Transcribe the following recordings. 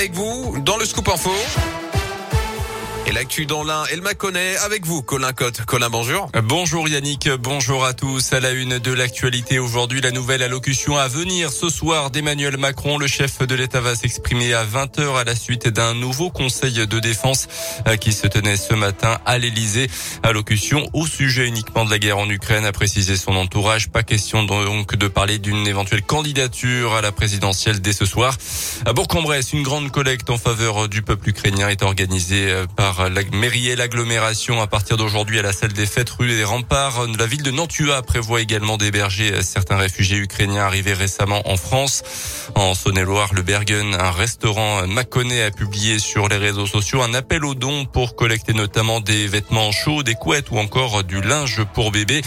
Avec vous, dans le Scoop Info. Et l'actu dans l'un, elle m'a connaît avec vous, Colin Cotte. Colin, bonjour. Bonjour Yannick, bonjour à tous. À la une de l'actualité aujourd'hui, la nouvelle allocution à venir ce soir d'Emmanuel Macron. Le chef de l'État va s'exprimer à 20h à la suite d'un nouveau conseil de défense euh, qui se tenait ce matin à l'Elysée. Allocution au sujet uniquement de la guerre en Ukraine, a précisé son entourage. Pas question donc de parler d'une éventuelle candidature à la présidentielle dès ce soir. À Bourg-en-Bresse, une grande collecte en faveur du peuple ukrainien est organisée euh, la mairie et l'agglomération à partir d'aujourd'hui à la salle des fêtes rue des Remparts. La ville de Nantua prévoit également d'héberger certains réfugiés ukrainiens arrivés récemment en France. En Saône-et-Loire, le Bergen, un restaurant Maconnet a publié sur les réseaux sociaux un appel aux dons pour collecter notamment des vêtements chauds, des couettes ou encore du linge pour bébé.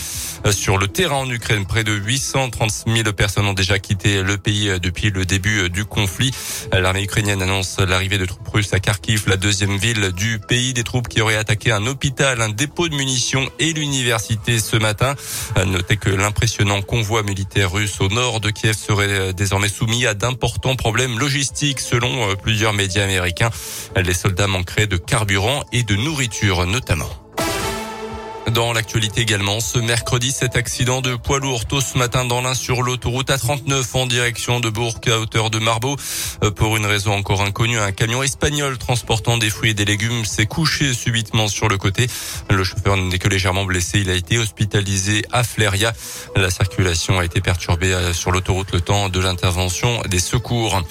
Sur le terrain en Ukraine, près de 830 000 personnes ont déjà quitté le pays depuis le début du conflit. L'armée ukrainienne annonce l'arrivée de troupes russes à Kharkiv, la deuxième ville du pays des troupes qui auraient attaqué un hôpital, un dépôt de munitions et l'université ce matin. Notez que l'impressionnant convoi militaire russe au nord de Kiev serait euh, désormais soumis à d'importants problèmes logistiques selon euh, plusieurs médias américains. Les soldats manqueraient de carburant et de nourriture notamment. Dans l'actualité également, ce mercredi, cet accident de poids lourd tôt ce matin dans l'un sur l'autoroute A39 en direction de Bourg à hauteur de Marbeau. Euh, pour une raison encore inconnue, un camion espagnol transportant des fruits et des légumes s'est couché subitement sur le côté. Le chauffeur n'est que légèrement blessé. Il a été hospitalisé à Fléria. La circulation a été perturbée euh, sur l'autoroute le temps de l'intervention des secours.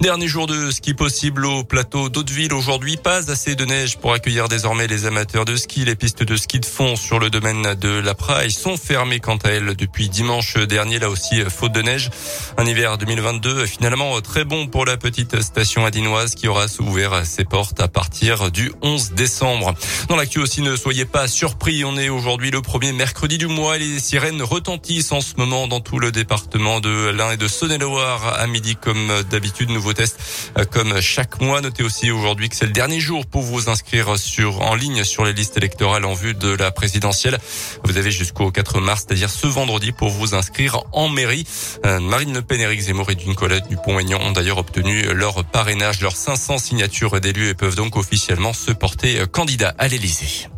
Dernier jour de ski possible au plateau d'Hauteville. Aujourd'hui, pas assez de neige pour accueillir désormais les amateurs de ski. Les pistes de ski de fond le domaine de la Praille sont fermées quant à elles depuis dimanche dernier, là aussi faute de neige. Un hiver 2022 finalement très bon pour la petite station adinoise qui aura ouvert ses portes à partir du 11 décembre. Dans l'actu aussi, ne soyez pas surpris, on est aujourd'hui le premier mercredi du mois les sirènes retentissent en ce moment dans tout le département de l'Ain et de Saône-et-Loire à midi comme d'habitude. Nouveau test comme chaque mois. Notez aussi aujourd'hui que c'est le dernier jour pour vous inscrire sur en ligne sur les listes électorales en vue de la présidence vous avez jusqu'au 4 mars, c'est-à-dire ce vendredi, pour vous inscrire en mairie. Euh, Marine Le Pen, Éric Zemmour et Dune Colette Dupont-Aignan ont d'ailleurs obtenu leur parrainage, leurs 500 signatures d'élus et peuvent donc officiellement se porter candidat à l'Élysée.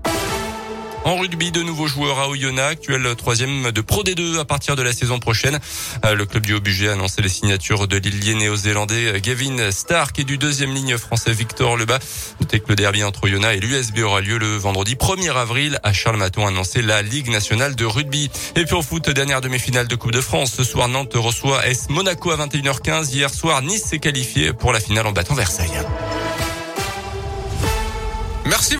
En rugby, de nouveaux joueurs à Oyonnax, actuel troisième de Pro D2 à partir de la saison prochaine. Euh, le club du Haut-Budget a annoncé les signatures de l'îlier néo-zélandais Gavin Stark et du deuxième ligne français Victor Lebas. Notez que le derby entre Oyonnax et l'USB aura lieu le vendredi 1er avril. À Charles Maton a annoncé la Ligue nationale de rugby. Et puis au foot, dernière demi-finale de Coupe de France. Ce soir, Nantes reçoit S Monaco à 21h15. Hier soir, Nice s'est qualifié pour la finale en battant Versailles. Merci.